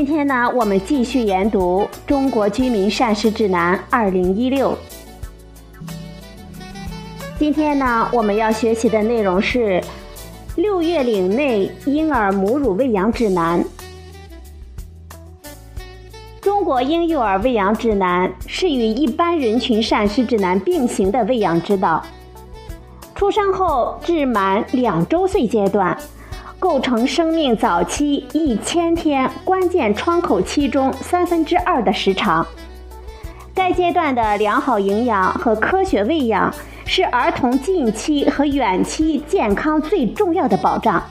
今天呢，我们继续研读《中国居民膳食指南（二零一六）》。今天呢，我们要学习的内容是《六月龄内婴儿母乳喂养指南》。中国婴幼儿喂养指南是与一般人群膳食指南并行的喂养指导。出生后至满两周岁阶段，构成生命早期一千天关键窗口期中三分之二的时长。该阶段的良好营养和科学喂养是儿童近期和远期健康最重要的保障。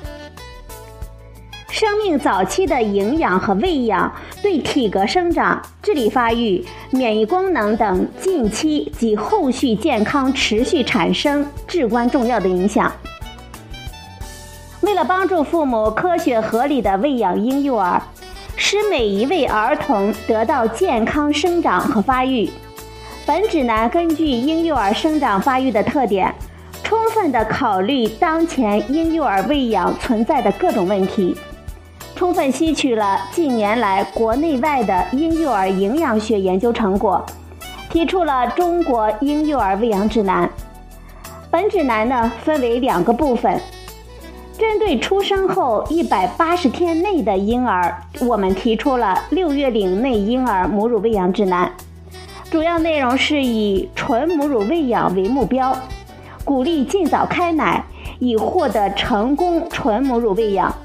生命早期的营养和喂养对体格生长、智力发育、免疫功能等近期及后续健康持续产生至关重要的影响。为了帮助父母科学合理的喂养婴幼儿，使每一位儿童得到健康生长和发育，本指南根据婴幼儿生长发育的特点，充分的考虑当前婴幼儿喂养存在的各种问题。充分吸取了近年来国内外的婴幼儿营养学研究成果，提出了中国婴幼儿喂养指南。本指南呢分为两个部分，针对出生后一百八十天内的婴儿，我们提出了六月龄内婴儿母乳喂养指南。主要内容是以纯母乳喂养为目标，鼓励尽早开奶，以获得成功纯母乳喂养。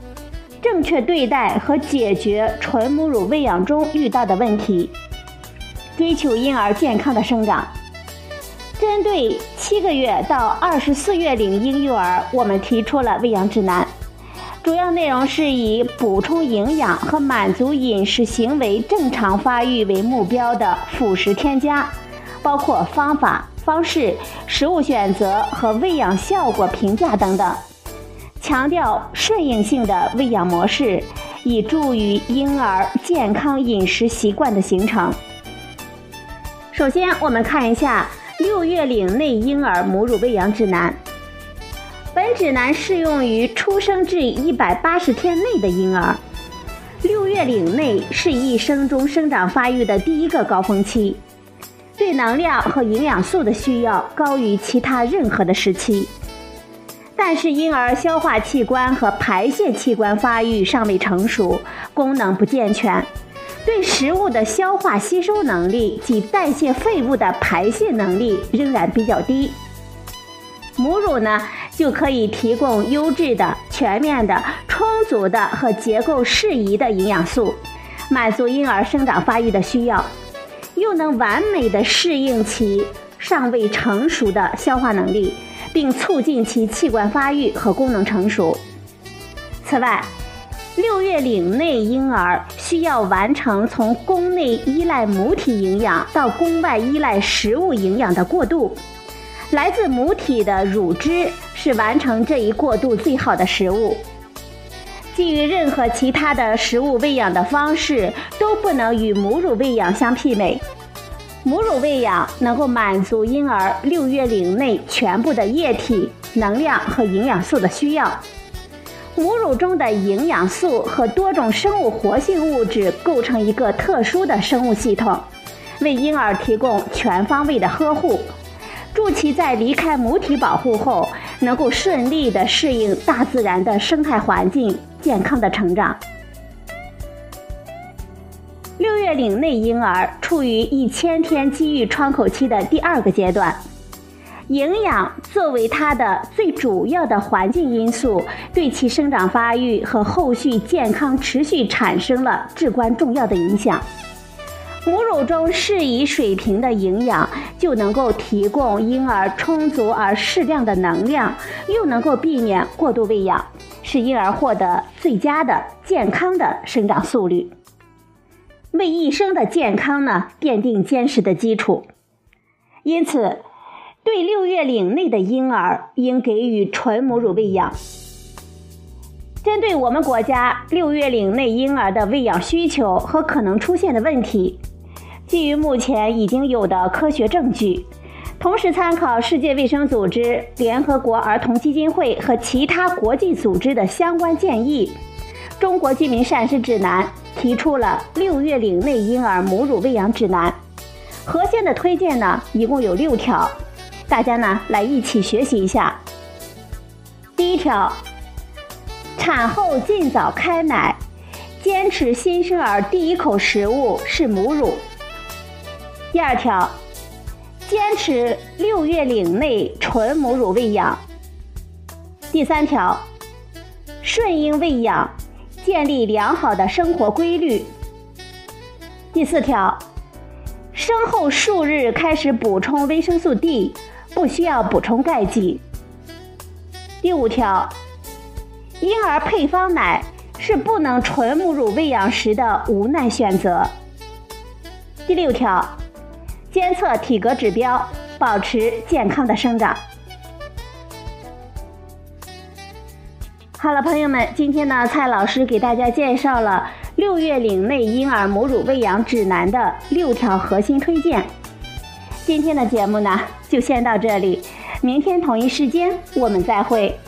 正确对待和解决纯母乳喂养中遇到的问题，追求婴儿健康的生长。针对七个月到二十四月龄婴幼儿，我们提出了喂养指南，主要内容是以补充营养和满足饮食行为正常发育为目标的辅食添加，包括方法、方式、食物选择和喂养效果评价等等。强调顺应性的喂养模式，以助于婴儿健康饮食习惯的形成。首先，我们看一下六月龄内婴儿母乳喂养指南。本指南适用于出生至一百八十天内的婴儿。六月龄内是一生中生长发育的第一个高峰期，对能量和营养素的需要高于其他任何的时期。但是婴儿消化器官和排泄器官发育尚未成熟，功能不健全，对食物的消化吸收能力及代谢废物的排泄能力仍然比较低。母乳呢，就可以提供优质的、全面的、充足的和结构适宜的营养素，满足婴儿生长发育的需要，又能完美的适应其尚未成熟的消化能力。并促进其器官发育和功能成熟。此外，六月龄内婴儿需要完成从宫内依赖母体营养到宫外依赖食物营养的过渡。来自母体的乳汁是完成这一过渡最好的食物。基于任何其他的食物喂养的方式都不能与母乳喂养相媲美。母乳喂养能够满足婴儿六月龄内全部的液体、能量和营养素的需要。母乳中的营养素和多种生物活性物质构成一个特殊的生物系统，为婴儿提供全方位的呵护，助其在离开母体保护后，能够顺利地适应大自然的生态环境，健康的成长。六月龄内婴儿处于一千天机遇窗口期的第二个阶段，营养作为它的最主要的环境因素，对其生长发育和后续健康持续产生了至关重要的影响。母乳中适宜水平的营养，就能够提供婴儿充足而适量的能量，又能够避免过度喂养，使婴儿获得最佳的健康的生长速率。为一生的健康呢奠定坚实的基础。因此，对六月龄内的婴儿应给予纯母乳喂养。针对我们国家六月龄内婴儿的喂养需求和可能出现的问题，基于目前已经有的科学证据，同时参考世界卫生组织、联合国儿童基金会和其他国际组织的相关建议，《中国居民膳食指南》提出了六月龄内婴儿母乳喂养指南。核心的推荐呢，一共有六条，大家呢来一起学习一下。第一条。产后尽早开奶，坚持新生儿第一口食物是母乳。第二条，坚持六月龄内纯母乳喂养。第三条，顺应喂养，建立良好的生活规律。第四条，生后数日开始补充维生素 D，不需要补充钙剂。第五条。婴儿配方奶是不能纯母乳喂养时的无奈选择。第六条，监测体格指标，保持健康的生长。好了，朋友们，今天呢，蔡老师给大家介绍了六月龄内婴儿母乳喂养指南的六条核心推荐。今天的节目呢，就先到这里，明天同一时间我们再会。